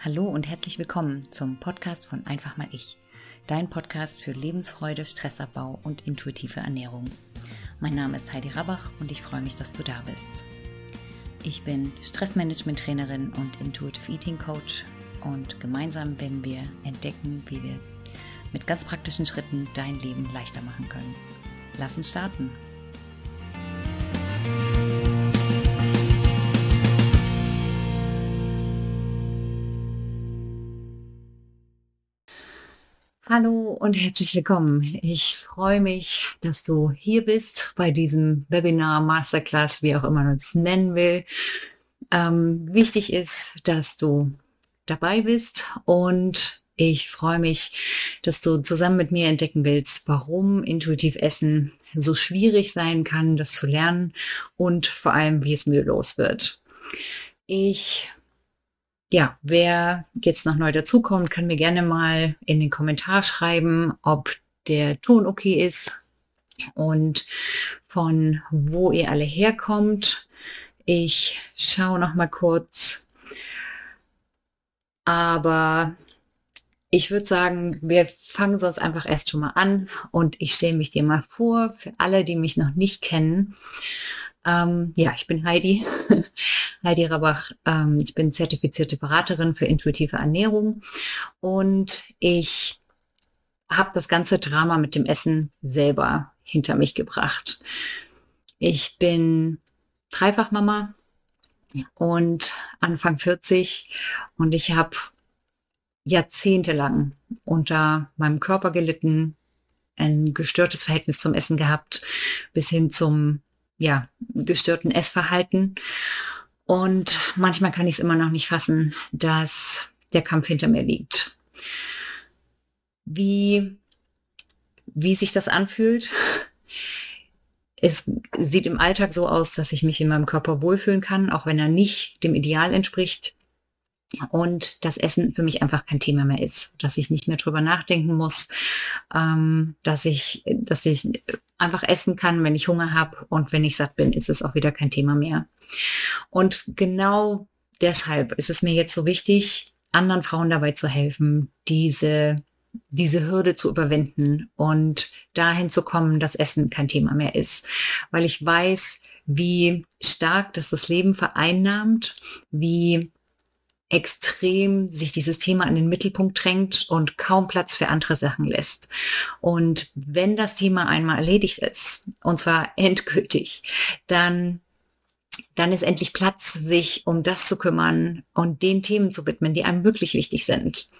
Hallo und herzlich willkommen zum Podcast von Einfach mal ich. Dein Podcast für Lebensfreude, Stressabbau und intuitive Ernährung. Mein Name ist Heidi Rabach und ich freue mich, dass du da bist. Ich bin Stressmanagement-Trainerin und Intuitive Eating Coach und gemeinsam werden wir entdecken, wie wir mit ganz praktischen Schritten dein Leben leichter machen können. Lass uns starten. Hallo und herzlich willkommen. Ich freue mich, dass du hier bist bei diesem Webinar, Masterclass, wie auch immer man es nennen will. Ähm, wichtig ist, dass du dabei bist und ich freue mich, dass du zusammen mit mir entdecken willst, warum intuitiv Essen so schwierig sein kann, das zu lernen und vor allem, wie es mühelos wird. Ich ja, wer jetzt noch neu dazukommt, kann mir gerne mal in den Kommentar schreiben, ob der Ton okay ist und von wo ihr alle herkommt. Ich schaue noch mal kurz. Aber ich würde sagen, wir fangen sonst einfach erst schon mal an und ich stelle mich dir mal vor, für alle, die mich noch nicht kennen. Ähm, ja, ich bin Heidi, Heidi Rabach. Ähm, ich bin zertifizierte Beraterin für intuitive Ernährung und ich habe das ganze Drama mit dem Essen selber hinter mich gebracht. Ich bin Dreifachmama und Anfang 40 und ich habe jahrzehntelang unter meinem Körper gelitten, ein gestörtes Verhältnis zum Essen gehabt, bis hin zum ja, gestörten Essverhalten. Und manchmal kann ich es immer noch nicht fassen, dass der Kampf hinter mir liegt. Wie, wie sich das anfühlt? Es sieht im Alltag so aus, dass ich mich in meinem Körper wohlfühlen kann, auch wenn er nicht dem Ideal entspricht und das Essen für mich einfach kein Thema mehr ist, dass ich nicht mehr drüber nachdenken muss, ähm, dass ich, dass ich einfach essen kann, wenn ich Hunger habe und wenn ich satt bin, ist es auch wieder kein Thema mehr. Und genau deshalb ist es mir jetzt so wichtig, anderen Frauen dabei zu helfen, diese diese Hürde zu überwinden und dahin zu kommen, dass Essen kein Thema mehr ist, weil ich weiß, wie stark das das Leben vereinnahmt, wie extrem sich dieses Thema an den Mittelpunkt drängt und kaum Platz für andere Sachen lässt. Und wenn das Thema einmal erledigt ist, und zwar endgültig, dann dann ist endlich Platz, sich um das zu kümmern und den Themen zu widmen, die einem wirklich wichtig sind.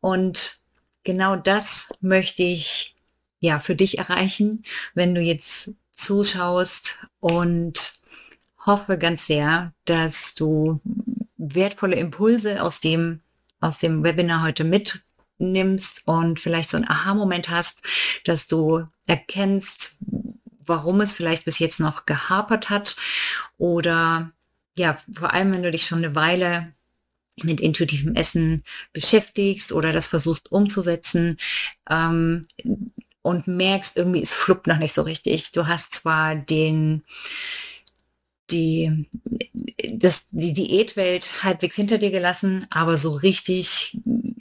Und genau das möchte ich ja für dich erreichen, wenn du jetzt zuschaust und hoffe ganz sehr, dass du wertvolle Impulse aus dem, aus dem Webinar heute mitnimmst und vielleicht so einen Aha-Moment hast, dass du erkennst, warum es vielleicht bis jetzt noch gehapert hat oder ja, vor allem, wenn du dich schon eine Weile mit intuitivem Essen beschäftigst oder das versuchst umzusetzen ähm, und merkst, irgendwie es fluppt noch nicht so richtig. Du hast zwar den die, das, die Diätwelt halbwegs hinter dir gelassen, aber so richtig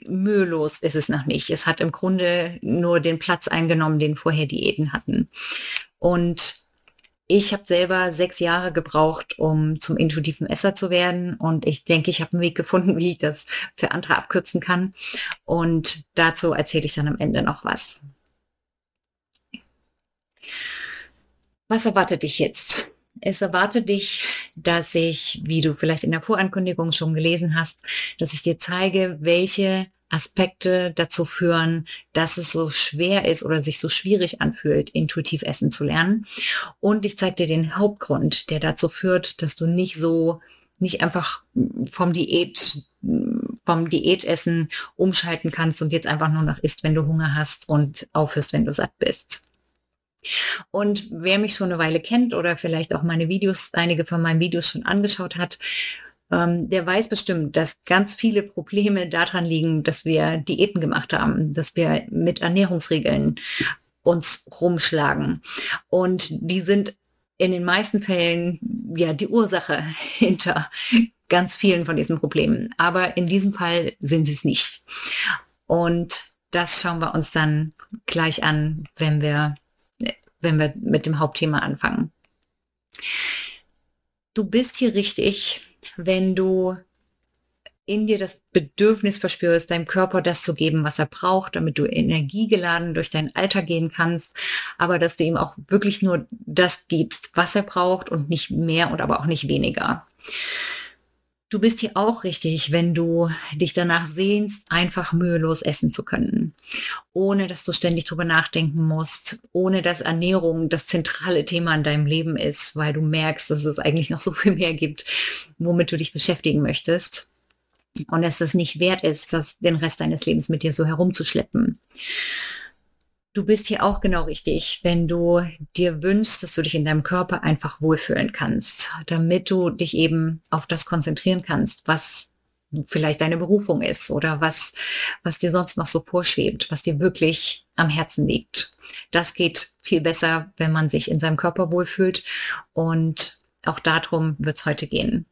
mühelos ist es noch nicht. Es hat im Grunde nur den Platz eingenommen, den vorher Diäten hatten. Und ich habe selber sechs Jahre gebraucht, um zum intuitiven Esser zu werden. Und ich denke, ich habe einen Weg gefunden, wie ich das für andere abkürzen kann. Und dazu erzähle ich dann am Ende noch was. Was erwartet dich jetzt? Es erwartet dich, dass ich, wie du vielleicht in der Vorankündigung schon gelesen hast, dass ich dir zeige, welche Aspekte dazu führen, dass es so schwer ist oder sich so schwierig anfühlt, intuitiv essen zu lernen. Und ich zeige dir den Hauptgrund, der dazu führt, dass du nicht so, nicht einfach vom Diät, vom Diätessen umschalten kannst und jetzt einfach nur noch isst, wenn du Hunger hast und aufhörst, wenn du satt bist. Und wer mich schon eine Weile kennt oder vielleicht auch meine Videos, einige von meinen Videos schon angeschaut hat, ähm, der weiß bestimmt, dass ganz viele Probleme daran liegen, dass wir Diäten gemacht haben, dass wir mit Ernährungsregeln uns rumschlagen. Und die sind in den meisten Fällen ja die Ursache hinter ganz vielen von diesen Problemen. Aber in diesem Fall sind sie es nicht. Und das schauen wir uns dann gleich an, wenn wir, wenn wir mit dem Hauptthema anfangen. Du bist hier richtig, wenn du in dir das Bedürfnis verspürst, deinem Körper das zu geben, was er braucht, damit du energiegeladen durch deinen Alltag gehen kannst, aber dass du ihm auch wirklich nur das gibst, was er braucht und nicht mehr und aber auch nicht weniger. Du bist hier auch richtig, wenn du dich danach sehnst, einfach mühelos essen zu können, ohne dass du ständig drüber nachdenken musst, ohne dass Ernährung das zentrale Thema in deinem Leben ist, weil du merkst, dass es eigentlich noch so viel mehr gibt, womit du dich beschäftigen möchtest und dass es nicht wert ist, das den Rest deines Lebens mit dir so herumzuschleppen. Du bist hier auch genau richtig, wenn du dir wünschst, dass du dich in deinem Körper einfach wohlfühlen kannst, damit du dich eben auf das konzentrieren kannst, was vielleicht deine Berufung ist oder was, was dir sonst noch so vorschwebt, was dir wirklich am Herzen liegt. Das geht viel besser, wenn man sich in seinem Körper wohlfühlt und auch darum wird es heute gehen.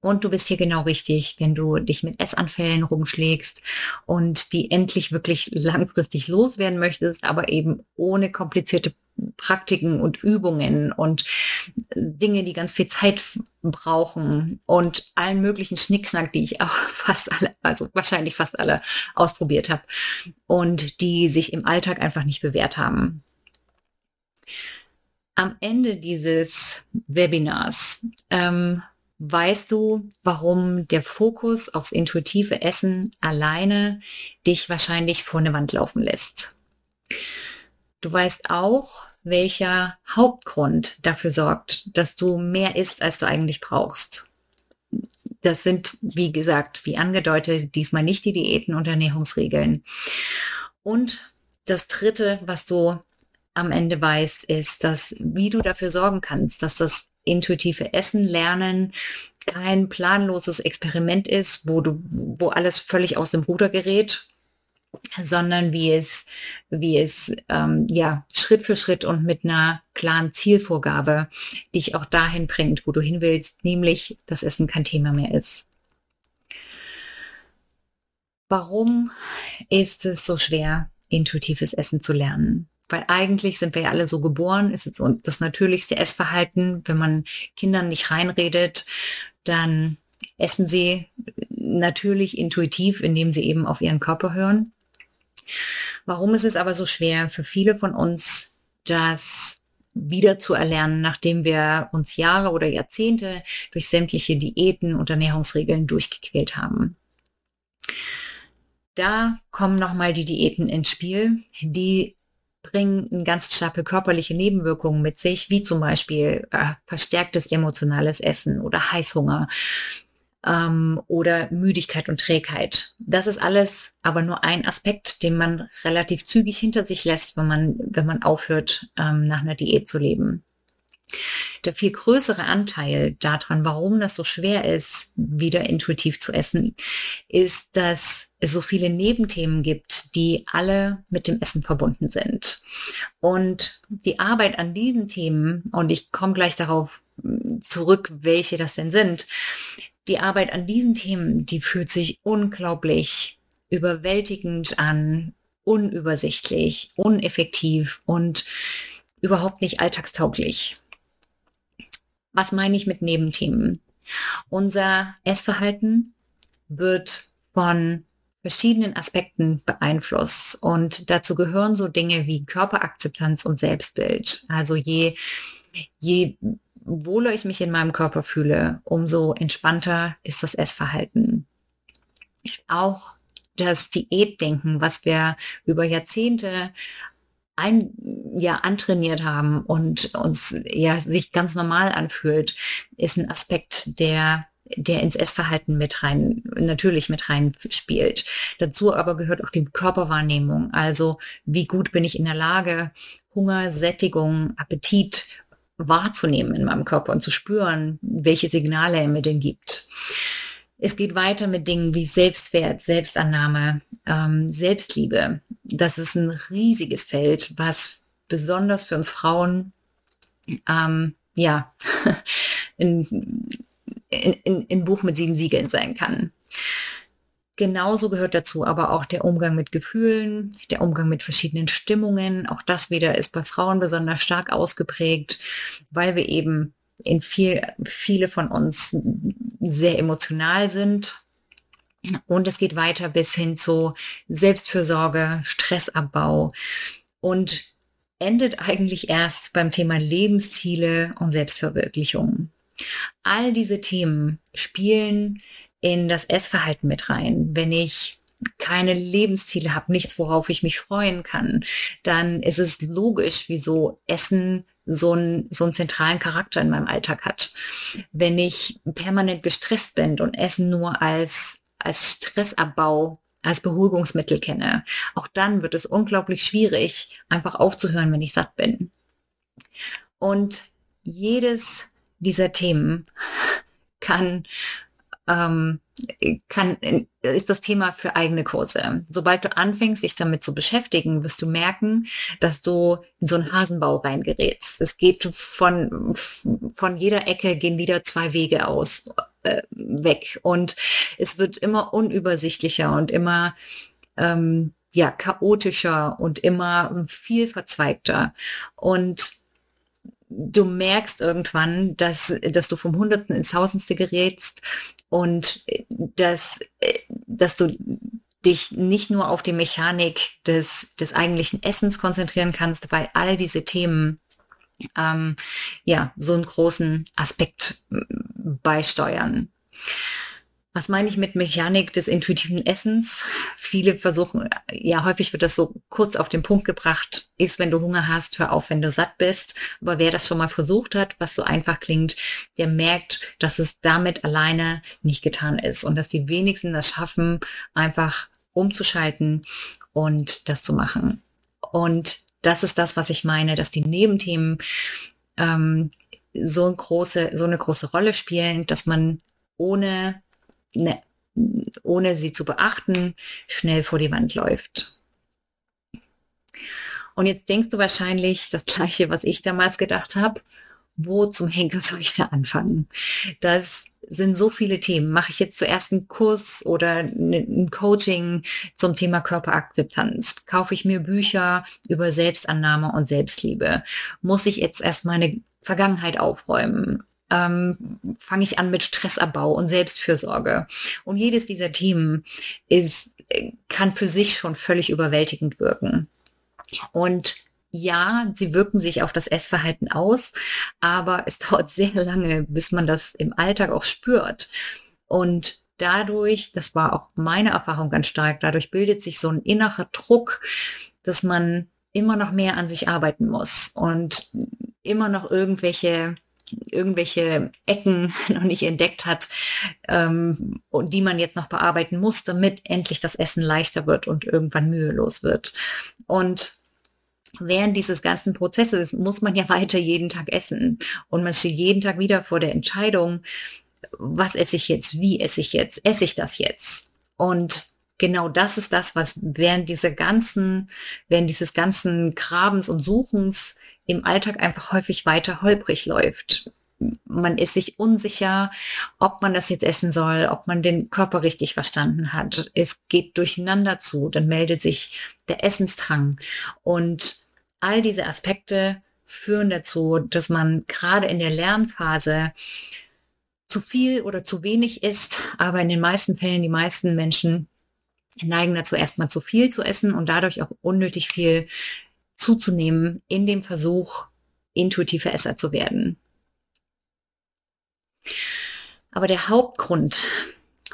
Und du bist hier genau richtig, wenn du dich mit Essanfällen rumschlägst und die endlich wirklich langfristig loswerden möchtest, aber eben ohne komplizierte Praktiken und Übungen und Dinge, die ganz viel Zeit brauchen und allen möglichen Schnickschnack, die ich auch fast alle, also wahrscheinlich fast alle ausprobiert habe und die sich im Alltag einfach nicht bewährt haben. Am Ende dieses Webinars ähm, weißt du, warum der Fokus aufs intuitive Essen alleine dich wahrscheinlich vor eine Wand laufen lässt. Du weißt auch, welcher Hauptgrund dafür sorgt, dass du mehr isst, als du eigentlich brauchst. Das sind, wie gesagt, wie angedeutet, diesmal nicht die Diäten und Ernährungsregeln. Und das Dritte, was du am Ende weißt, ist, dass wie du dafür sorgen kannst, dass das intuitive Essen lernen kein planloses Experiment ist, wo du, wo alles völlig aus dem Ruder gerät, sondern wie es, wie es ähm, ja Schritt für Schritt und mit einer klaren Zielvorgabe dich auch dahin bringt, wo du hin willst, nämlich dass Essen kein Thema mehr ist. Warum ist es so schwer, intuitives Essen zu lernen? Weil eigentlich sind wir ja alle so geboren, ist es das natürlichste Essverhalten, wenn man Kindern nicht reinredet, dann essen sie natürlich intuitiv, indem sie eben auf ihren Körper hören. Warum ist es aber so schwer für viele von uns, das wieder zu erlernen, nachdem wir uns Jahre oder Jahrzehnte durch sämtliche Diäten und Ernährungsregeln durchgequält haben? Da kommen nochmal die Diäten ins Spiel, die bringen ganz starke körperliche Nebenwirkungen mit sich, wie zum Beispiel äh, verstärktes emotionales Essen oder Heißhunger ähm, oder Müdigkeit und Trägheit. Das ist alles aber nur ein Aspekt, den man relativ zügig hinter sich lässt, wenn man, wenn man aufhört, ähm, nach einer Diät zu leben. Der viel größere Anteil daran, warum das so schwer ist, wieder intuitiv zu essen, ist, dass es so viele Nebenthemen gibt, die alle mit dem Essen verbunden sind. Und die Arbeit an diesen Themen, und ich komme gleich darauf hm, zurück, welche das denn sind, die Arbeit an diesen Themen, die fühlt sich unglaublich überwältigend an, unübersichtlich, uneffektiv und überhaupt nicht alltagstauglich. Was meine ich mit Nebenthemen? Unser Essverhalten wird von verschiedenen Aspekten beeinflusst. Und dazu gehören so Dinge wie Körperakzeptanz und Selbstbild. Also je, je wohler ich mich in meinem Körper fühle, umso entspannter ist das Essverhalten. Auch das Diätdenken, was wir über Jahrzehnte ein ja antrainiert haben und uns ja sich ganz normal anfühlt, ist ein Aspekt, der der ins Essverhalten mit rein, natürlich mit rein spielt. Dazu aber gehört auch die Körperwahrnehmung. Also wie gut bin ich in der Lage, Hunger, Sättigung, Appetit wahrzunehmen in meinem Körper und zu spüren, welche Signale er mir denn gibt. Es geht weiter mit Dingen wie Selbstwert, Selbstannahme, ähm, Selbstliebe. Das ist ein riesiges Feld, was besonders für uns Frauen ähm, ja ein, ein Buch mit sieben Siegeln sein kann. Genauso gehört dazu aber auch der Umgang mit Gefühlen, der Umgang mit verschiedenen Stimmungen. Auch das wieder ist bei Frauen besonders stark ausgeprägt, weil wir eben in viel, viele von uns sehr emotional sind. Und es geht weiter bis hin zu Selbstfürsorge, Stressabbau und endet eigentlich erst beim Thema Lebensziele und Selbstverwirklichung. All diese Themen spielen in das Essverhalten mit rein. Wenn ich keine Lebensziele habe, nichts, worauf ich mich freuen kann, dann ist es logisch, wieso Essen so, ein, so einen zentralen Charakter in meinem Alltag hat. Wenn ich permanent gestresst bin und Essen nur als, als Stressabbau als Beruhigungsmittel kenne, auch dann wird es unglaublich schwierig, einfach aufzuhören, wenn ich satt bin. Und jedes dieser Themen kann ähm, kann, ist das Thema für eigene Kurse. Sobald du anfängst, dich damit zu beschäftigen, wirst du merken, dass du in so einen Hasenbau reingerätst. Es geht von, von jeder Ecke gehen wieder zwei Wege aus, äh, weg. Und es wird immer unübersichtlicher und immer, ähm, ja, chaotischer und immer viel verzweigter. Und du merkst irgendwann, dass, dass du vom Hundertsten ins Tausendste gerätst und dass, dass du dich nicht nur auf die Mechanik des, des eigentlichen Essens konzentrieren kannst, weil all diese Themen ähm, ja so einen großen Aspekt beisteuern. Was meine ich mit Mechanik des intuitiven Essens? Viele versuchen, ja, häufig wird das so kurz auf den Punkt gebracht, ist, wenn du Hunger hast, hör auf, wenn du satt bist. Aber wer das schon mal versucht hat, was so einfach klingt, der merkt, dass es damit alleine nicht getan ist und dass die wenigsten das schaffen, einfach umzuschalten und das zu machen. Und das ist das, was ich meine, dass die Nebenthemen ähm, so, eine große, so eine große Rolle spielen, dass man ohne ne, ohne sie zu beachten, schnell vor die Wand läuft. Und jetzt denkst du wahrscheinlich das gleiche, was ich damals gedacht habe. Wo zum Henker soll ich da anfangen? Das sind so viele Themen. Mache ich jetzt zuerst einen Kurs oder ein Coaching zum Thema Körperakzeptanz? Kaufe ich mir Bücher über Selbstannahme und Selbstliebe? Muss ich jetzt erst meine Vergangenheit aufräumen? Ähm, fange ich an mit Stressabbau und Selbstfürsorge. Und jedes dieser Themen ist, kann für sich schon völlig überwältigend wirken. Und ja, sie wirken sich auf das Essverhalten aus, aber es dauert sehr lange, bis man das im Alltag auch spürt. Und dadurch, das war auch meine Erfahrung ganz stark, dadurch bildet sich so ein innerer Druck, dass man immer noch mehr an sich arbeiten muss und immer noch irgendwelche irgendwelche Ecken noch nicht entdeckt hat ähm, und die man jetzt noch bearbeiten muss, damit endlich das Essen leichter wird und irgendwann mühelos wird. Und während dieses ganzen Prozesses muss man ja weiter jeden Tag essen und man steht jeden Tag wieder vor der Entscheidung, was esse ich jetzt, wie esse ich jetzt, esse ich das jetzt? Und genau das ist das, was während dieser ganzen, während dieses ganzen Grabens und Suchens im Alltag einfach häufig weiter holprig läuft. Man ist sich unsicher, ob man das jetzt essen soll, ob man den Körper richtig verstanden hat. Es geht durcheinander zu, dann meldet sich der Essensdrang. Und all diese Aspekte führen dazu, dass man gerade in der Lernphase zu viel oder zu wenig isst, aber in den meisten Fällen die meisten Menschen neigen dazu, erstmal zu viel zu essen und dadurch auch unnötig viel zuzunehmen in dem Versuch, intuitive Esser zu werden. Aber der Hauptgrund,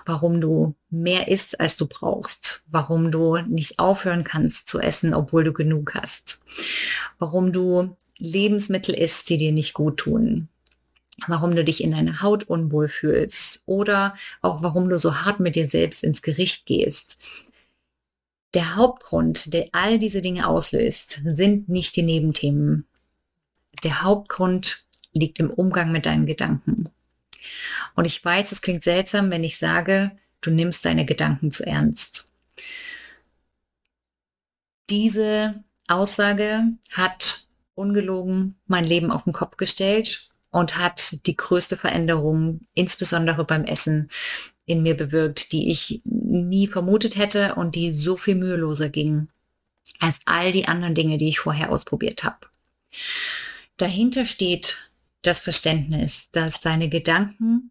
warum du mehr isst, als du brauchst, warum du nicht aufhören kannst zu essen, obwohl du genug hast, warum du Lebensmittel isst, die dir nicht gut tun, warum du dich in deiner Haut unwohl fühlst oder auch warum du so hart mit dir selbst ins Gericht gehst, der Hauptgrund, der all diese Dinge auslöst, sind nicht die Nebenthemen. Der Hauptgrund liegt im Umgang mit deinen Gedanken. Und ich weiß, es klingt seltsam, wenn ich sage, du nimmst deine Gedanken zu ernst. Diese Aussage hat ungelogen mein Leben auf den Kopf gestellt und hat die größte Veränderung, insbesondere beim Essen, in mir bewirkt, die ich nie vermutet hätte und die so viel müheloser ging als all die anderen Dinge, die ich vorher ausprobiert habe. Dahinter steht das Verständnis, dass deine Gedanken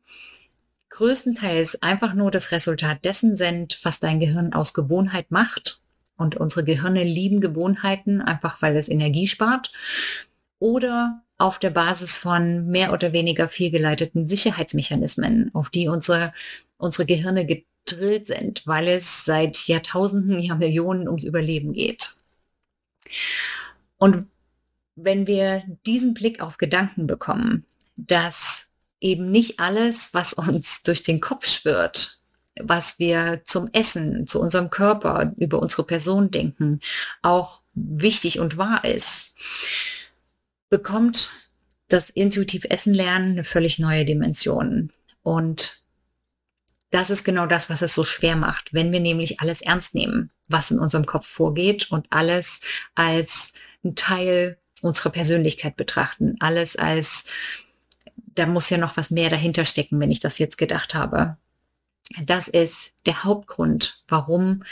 größtenteils einfach nur das Resultat dessen sind, was dein Gehirn aus Gewohnheit macht. Und unsere Gehirne lieben Gewohnheiten, einfach weil es Energie spart. Oder auf der Basis von mehr oder weniger fehlgeleiteten Sicherheitsmechanismen, auf die unsere, unsere Gehirne gedrillt sind, weil es seit Jahrtausenden, Jahrmillionen ums Überleben geht. Und wenn wir diesen Blick auf Gedanken bekommen, dass eben nicht alles, was uns durch den Kopf schwirrt, was wir zum Essen, zu unserem Körper, über unsere Person denken, auch wichtig und wahr ist, bekommt das intuitiv Essen lernen eine völlig neue Dimension. Und das ist genau das, was es so schwer macht, wenn wir nämlich alles ernst nehmen, was in unserem Kopf vorgeht und alles als ein Teil unserer Persönlichkeit betrachten, alles als da muss ja noch was mehr dahinter stecken, wenn ich das jetzt gedacht habe. Das ist der Hauptgrund, warum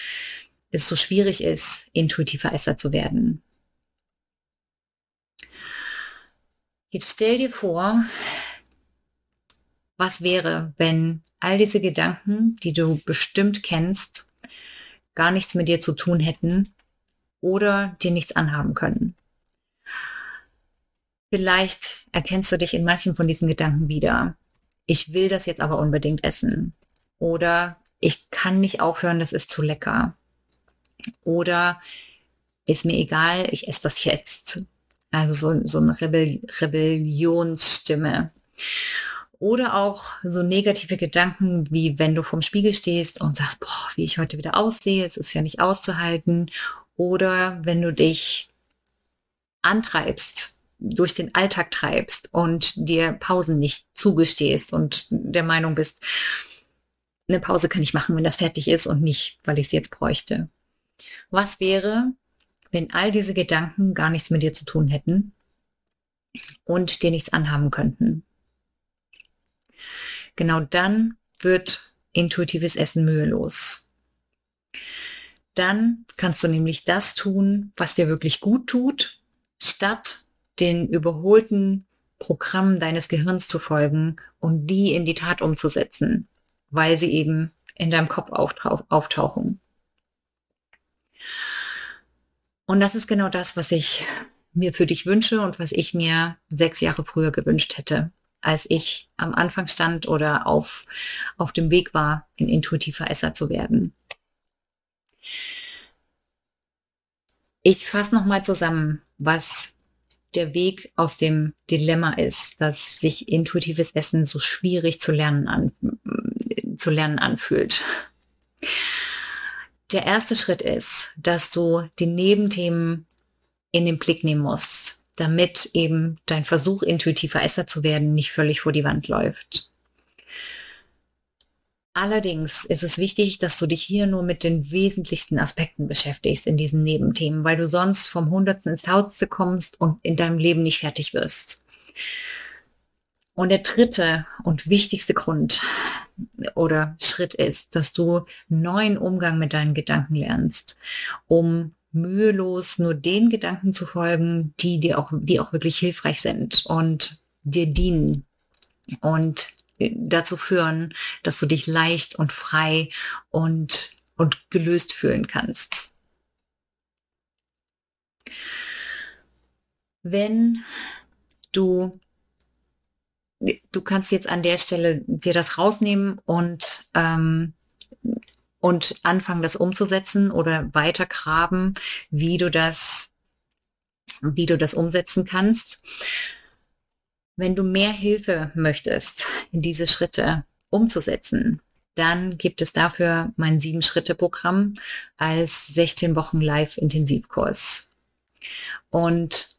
es so schwierig ist, intuitiver Esser zu werden. Jetzt stell dir vor, was wäre, wenn all diese Gedanken, die du bestimmt kennst, gar nichts mit dir zu tun hätten oder dir nichts anhaben können. Vielleicht erkennst du dich in manchen von diesen Gedanken wieder. Ich will das jetzt aber unbedingt essen. Oder ich kann nicht aufhören, das ist zu lecker. Oder ist mir egal, ich esse das jetzt. Also so, so eine Rebell Rebellionsstimme. Oder auch so negative Gedanken, wie wenn du vorm Spiegel stehst und sagst, boah, wie ich heute wieder aussehe, es ist ja nicht auszuhalten. Oder wenn du dich antreibst, durch den Alltag treibst und dir Pausen nicht zugestehst und der Meinung bist, eine Pause kann ich machen, wenn das fertig ist und nicht, weil ich es jetzt bräuchte. Was wäre, wenn all diese Gedanken gar nichts mit dir zu tun hätten und dir nichts anhaben könnten? Genau dann wird intuitives Essen mühelos. Dann kannst du nämlich das tun, was dir wirklich gut tut, statt den überholten Programmen deines Gehirns zu folgen und die in die Tat umzusetzen, weil sie eben in deinem Kopf auftauchen. Und das ist genau das, was ich mir für dich wünsche und was ich mir sechs Jahre früher gewünscht hätte, als ich am Anfang stand oder auf, auf dem Weg war, ein intuitiver Esser zu werden. Ich fasse nochmal zusammen, was der Weg aus dem Dilemma ist, dass sich intuitives Essen so schwierig zu lernen, an, zu lernen anfühlt. Der erste Schritt ist, dass du die Nebenthemen in den Blick nehmen musst, damit eben dein Versuch, intuitiver Esser zu werden, nicht völlig vor die Wand läuft. Allerdings ist es wichtig, dass du dich hier nur mit den wesentlichsten Aspekten beschäftigst in diesen Nebenthemen, weil du sonst vom Hundertsten ins Tausendste kommst und in deinem Leben nicht fertig wirst. Und der dritte und wichtigste Grund oder Schritt ist, dass du neuen Umgang mit deinen Gedanken lernst, um mühelos nur den Gedanken zu folgen, die dir auch, die auch wirklich hilfreich sind und dir dienen und dazu führen, dass du dich leicht und frei und, und gelöst fühlen kannst. Wenn du du kannst jetzt an der Stelle dir das rausnehmen und ähm, und anfangen, das umzusetzen oder weiter graben, wie du das, wie du das umsetzen kannst. Wenn du mehr Hilfe möchtest, diese Schritte umzusetzen, dann gibt es dafür mein Sieben-Schritte-Programm als 16 Wochen Live-Intensivkurs. Und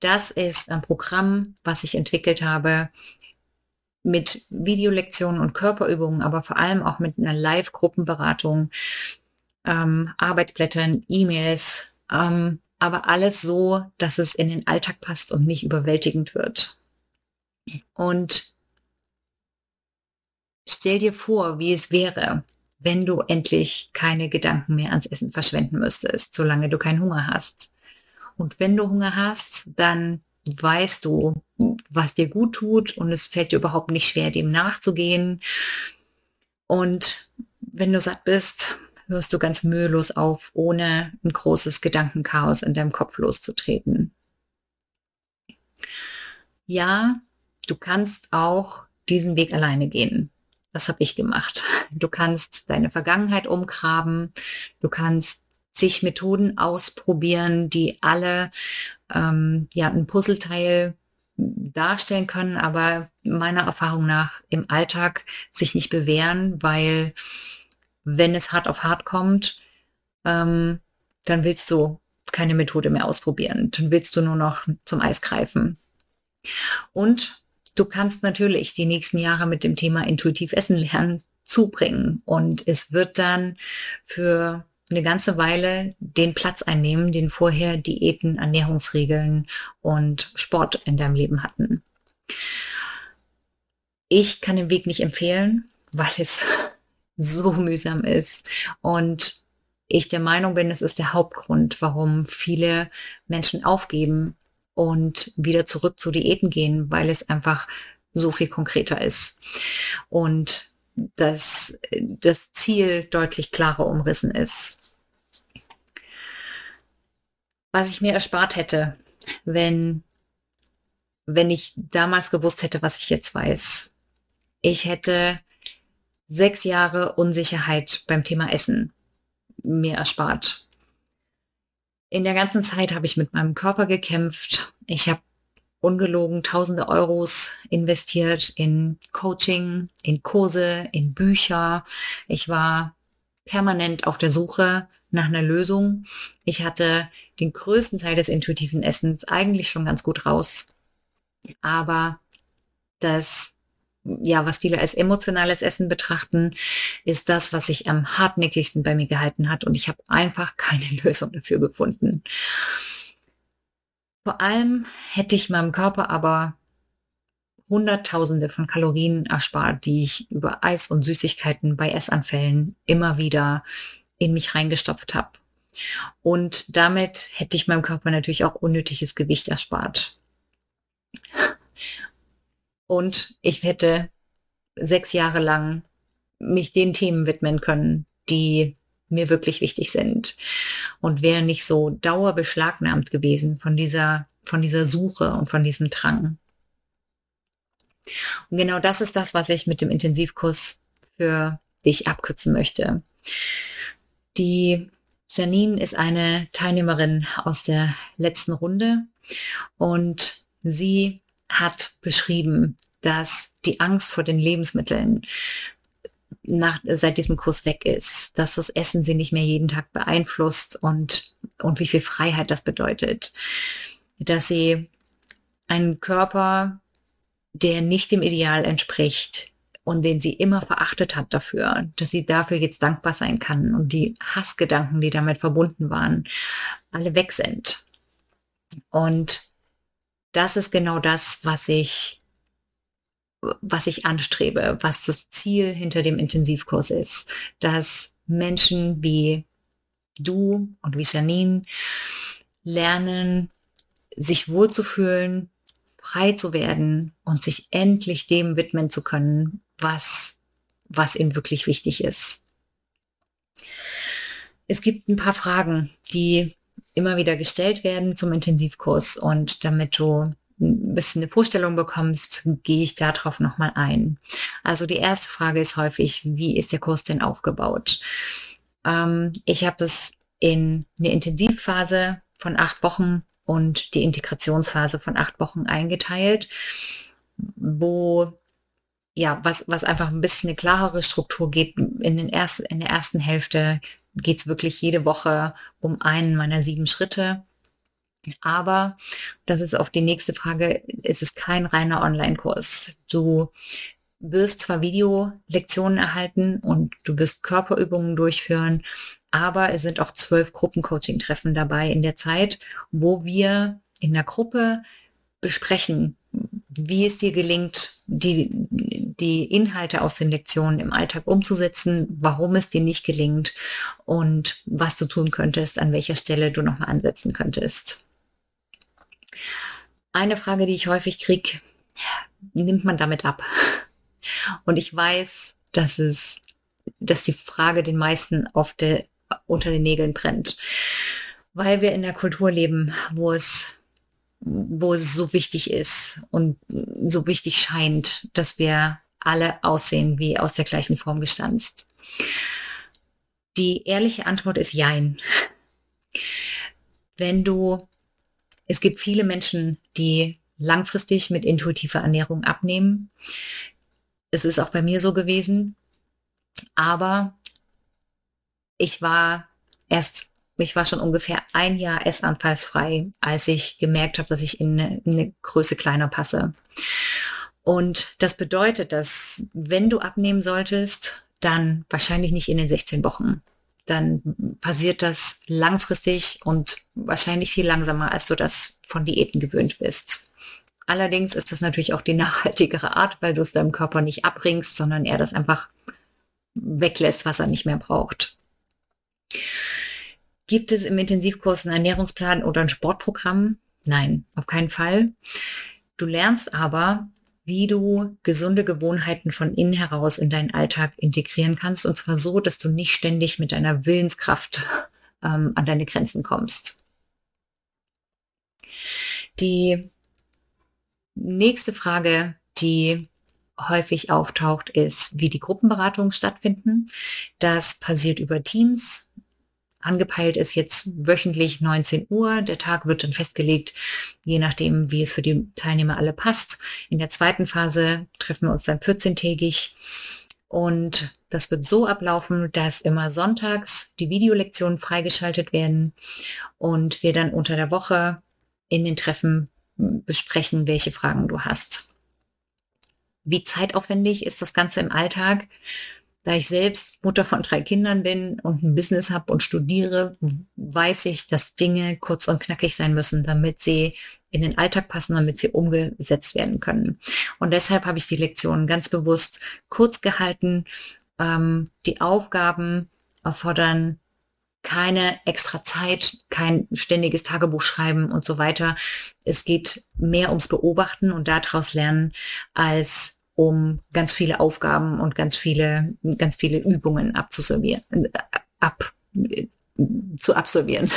das ist ein Programm, was ich entwickelt habe mit Videolektionen und Körperübungen, aber vor allem auch mit einer Live-Gruppenberatung, ähm, Arbeitsblättern, E-Mails, ähm, aber alles so, dass es in den Alltag passt und nicht überwältigend wird. Und stell dir vor, wie es wäre, wenn du endlich keine Gedanken mehr ans Essen verschwenden müsstest, solange du keinen Hunger hast. Und wenn du Hunger hast, dann weißt du, was dir gut tut und es fällt dir überhaupt nicht schwer, dem nachzugehen. Und wenn du satt bist, hörst du ganz mühelos auf, ohne ein großes Gedankenchaos in deinem Kopf loszutreten. Ja, du kannst auch diesen Weg alleine gehen. Das habe ich gemacht. Du kannst deine Vergangenheit umgraben. Du kannst zig Methoden ausprobieren, die alle ähm, ja ein Puzzleteil darstellen können, aber meiner Erfahrung nach im Alltag sich nicht bewähren, weil wenn es hart auf hart kommt, ähm, dann willst du keine Methode mehr ausprobieren. Dann willst du nur noch zum Eis greifen. Und du kannst natürlich die nächsten Jahre mit dem Thema intuitiv Essen lernen zubringen. Und es wird dann für eine ganze Weile den Platz einnehmen, den vorher Diäten, Ernährungsregeln und Sport in deinem Leben hatten. Ich kann den Weg nicht empfehlen, weil es so mühsam ist und ich der Meinung bin, es ist der Hauptgrund, warum viele Menschen aufgeben und wieder zurück zu Diäten gehen, weil es einfach so viel konkreter ist und dass das Ziel deutlich klarer umrissen ist. Was ich mir erspart hätte, wenn, wenn ich damals gewusst hätte, was ich jetzt weiß. Ich hätte sechs Jahre Unsicherheit beim Thema Essen mir erspart. In der ganzen Zeit habe ich mit meinem Körper gekämpft. Ich habe ungelogen tausende Euros investiert in Coaching, in Kurse, in Bücher. Ich war permanent auf der Suche nach einer Lösung. Ich hatte den größten Teil des intuitiven Essens eigentlich schon ganz gut raus. Aber das ja, was viele als emotionales Essen betrachten, ist das, was sich am hartnäckigsten bei mir gehalten hat. Und ich habe einfach keine Lösung dafür gefunden. Vor allem hätte ich meinem Körper aber Hunderttausende von Kalorien erspart, die ich über Eis und Süßigkeiten bei Essanfällen immer wieder in mich reingestopft habe. Und damit hätte ich meinem Körper natürlich auch unnötiges Gewicht erspart. Und ich hätte sechs Jahre lang mich den Themen widmen können, die mir wirklich wichtig sind. Und wäre nicht so dauerbeschlagnahmt gewesen von dieser, von dieser Suche und von diesem Drang. Und genau das ist das, was ich mit dem Intensivkurs für dich abkürzen möchte. Die Janine ist eine Teilnehmerin aus der letzten Runde und sie hat beschrieben, dass die Angst vor den Lebensmitteln nach, seit diesem Kurs weg ist, dass das Essen sie nicht mehr jeden Tag beeinflusst und, und wie viel Freiheit das bedeutet. Dass sie einen Körper, der nicht dem Ideal entspricht und den sie immer verachtet hat dafür, dass sie dafür jetzt dankbar sein kann und die Hassgedanken, die damit verbunden waren, alle weg sind. Und das ist genau das, was ich, was ich anstrebe, was das Ziel hinter dem Intensivkurs ist, dass Menschen wie du und wie Janine lernen, sich wohlzufühlen, frei zu werden und sich endlich dem widmen zu können, was, was ihnen wirklich wichtig ist. Es gibt ein paar Fragen, die immer wieder gestellt werden zum Intensivkurs. Und damit du ein bisschen eine Vorstellung bekommst, gehe ich darauf nochmal ein. Also die erste Frage ist häufig, wie ist der Kurs denn aufgebaut? Ähm, ich habe es in eine Intensivphase von acht Wochen und die Integrationsphase von acht Wochen eingeteilt, wo ja, was, was einfach ein bisschen eine klarere Struktur geht. In, den ersten, in der ersten Hälfte geht es wirklich jede Woche um einen meiner sieben Schritte. Aber, das ist auf die nächste Frage, es ist kein reiner Online-Kurs. Du wirst zwar Videolektionen erhalten und du wirst Körperübungen durchführen, aber es sind auch zwölf Gruppencoaching-Treffen dabei in der Zeit, wo wir in der Gruppe besprechen, wie es dir gelingt, die, die Inhalte aus den Lektionen im Alltag umzusetzen, warum es dir nicht gelingt und was du tun könntest, an welcher Stelle du nochmal ansetzen könntest. Eine Frage, die ich häufig kriege, nimmt man damit ab? Und ich weiß, dass es, dass die Frage den meisten auf der, unter den Nägeln brennt, weil wir in der Kultur leben, wo es wo es so wichtig ist und so wichtig scheint, dass wir alle aussehen wie aus der gleichen Form gestanzt. Die ehrliche Antwort ist Jein. Wenn du, es gibt viele Menschen, die langfristig mit intuitiver Ernährung abnehmen. Es ist auch bei mir so gewesen. Aber ich war erst ich war schon ungefähr ein Jahr essanfallsfrei, als ich gemerkt habe, dass ich in eine, in eine Größe kleiner passe. Und das bedeutet, dass wenn du abnehmen solltest, dann wahrscheinlich nicht in den 16 Wochen. Dann passiert das langfristig und wahrscheinlich viel langsamer, als du das von Diäten gewöhnt bist. Allerdings ist das natürlich auch die nachhaltigere Art, weil du es deinem Körper nicht abbringst, sondern er das einfach weglässt, was er nicht mehr braucht. Gibt es im Intensivkurs einen Ernährungsplan oder ein Sportprogramm? Nein, auf keinen Fall. Du lernst aber, wie du gesunde Gewohnheiten von innen heraus in deinen Alltag integrieren kannst. Und zwar so, dass du nicht ständig mit deiner Willenskraft ähm, an deine Grenzen kommst. Die nächste Frage, die häufig auftaucht, ist, wie die Gruppenberatungen stattfinden. Das passiert über Teams. Angepeilt ist jetzt wöchentlich 19 Uhr. Der Tag wird dann festgelegt, je nachdem, wie es für die Teilnehmer alle passt. In der zweiten Phase treffen wir uns dann 14-tägig. Und das wird so ablaufen, dass immer sonntags die Videolektionen freigeschaltet werden und wir dann unter der Woche in den Treffen besprechen, welche Fragen du hast. Wie zeitaufwendig ist das Ganze im Alltag? Da ich selbst Mutter von drei Kindern bin und ein Business habe und studiere, weiß ich, dass Dinge kurz und knackig sein müssen, damit sie in den Alltag passen, damit sie umgesetzt werden können. Und deshalb habe ich die Lektionen ganz bewusst kurz gehalten. Ähm, die Aufgaben erfordern keine extra Zeit, kein ständiges Tagebuch schreiben und so weiter. Es geht mehr ums Beobachten und daraus lernen als um ganz viele Aufgaben und ganz viele, ganz viele Übungen abzusolvieren, äh, ab, zu absolvieren.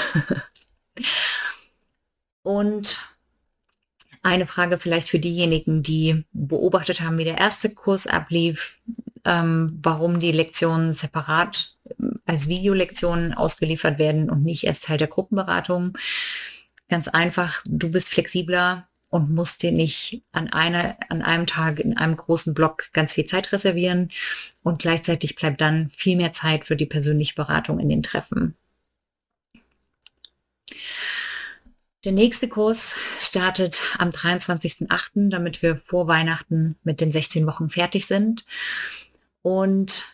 und eine Frage vielleicht für diejenigen, die beobachtet haben, wie der erste Kurs ablief, ähm, warum die Lektionen separat äh, als Videolektionen ausgeliefert werden und nicht erst Teil der Gruppenberatung. Ganz einfach, du bist flexibler, und musst dir nicht an einer, an einem Tag in einem großen Block ganz viel Zeit reservieren und gleichzeitig bleibt dann viel mehr Zeit für die persönliche Beratung in den Treffen. Der nächste Kurs startet am 23.08., damit wir vor Weihnachten mit den 16 Wochen fertig sind. Und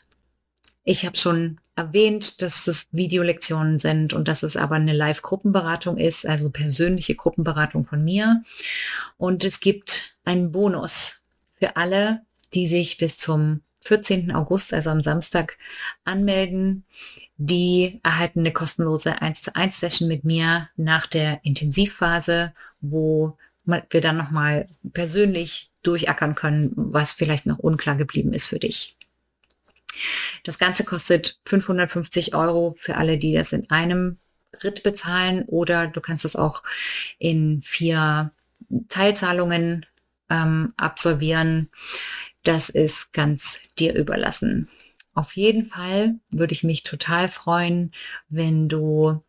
ich habe schon erwähnt, dass es Videolektionen sind und dass es aber eine Live-Gruppenberatung ist, also persönliche Gruppenberatung von mir. Und es gibt einen Bonus für alle, die sich bis zum 14. August, also am Samstag, anmelden. Die erhalten eine kostenlose 1 zu 1 Session mit mir nach der Intensivphase, wo wir dann nochmal persönlich durchackern können, was vielleicht noch unklar geblieben ist für dich. Das Ganze kostet 550 Euro für alle, die das in einem Ritt bezahlen oder du kannst das auch in vier Teilzahlungen ähm, absolvieren. Das ist ganz dir überlassen. Auf jeden Fall würde ich mich total freuen, wenn du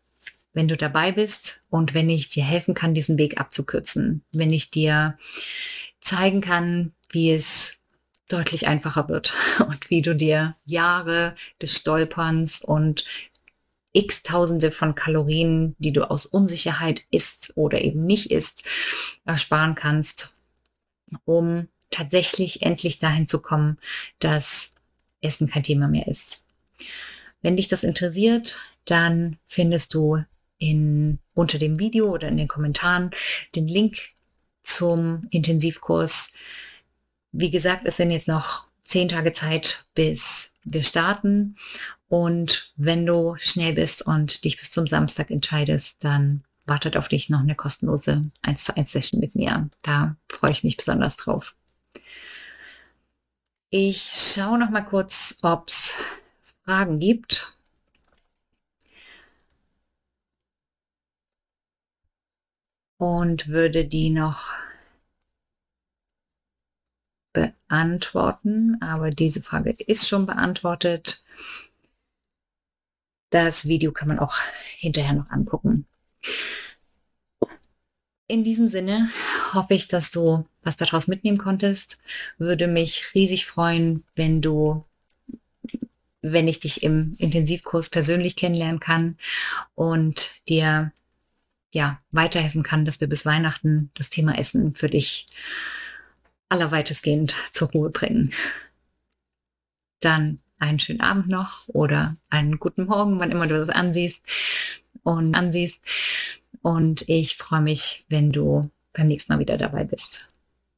wenn du dabei bist und wenn ich dir helfen kann, diesen Weg abzukürzen, wenn ich dir zeigen kann, wie es deutlich einfacher wird und wie du dir Jahre des Stolperns und x Tausende von Kalorien, die du aus Unsicherheit isst oder eben nicht isst, ersparen kannst, um tatsächlich endlich dahin zu kommen, dass Essen kein Thema mehr ist. Wenn dich das interessiert, dann findest du in, unter dem Video oder in den Kommentaren den Link zum Intensivkurs. Wie gesagt, es sind jetzt noch zehn Tage Zeit, bis wir starten. Und wenn du schnell bist und dich bis zum Samstag entscheidest, dann wartet auf dich noch eine kostenlose 1 zu 1 Session mit mir. Da freue ich mich besonders drauf. Ich schaue noch mal kurz, ob es Fragen gibt. Und würde die noch beantworten. Aber diese Frage ist schon beantwortet. Das Video kann man auch hinterher noch angucken. In diesem Sinne hoffe ich, dass du was daraus mitnehmen konntest. Würde mich riesig freuen, wenn du, wenn ich dich im Intensivkurs persönlich kennenlernen kann und dir ja weiterhelfen kann, dass wir bis Weihnachten das Thema Essen für dich allerweitestgehend zur Ruhe bringen. Dann einen schönen Abend noch oder einen guten Morgen, wann immer du das ansiehst und ansiehst. Und ich freue mich, wenn du beim nächsten Mal wieder dabei bist.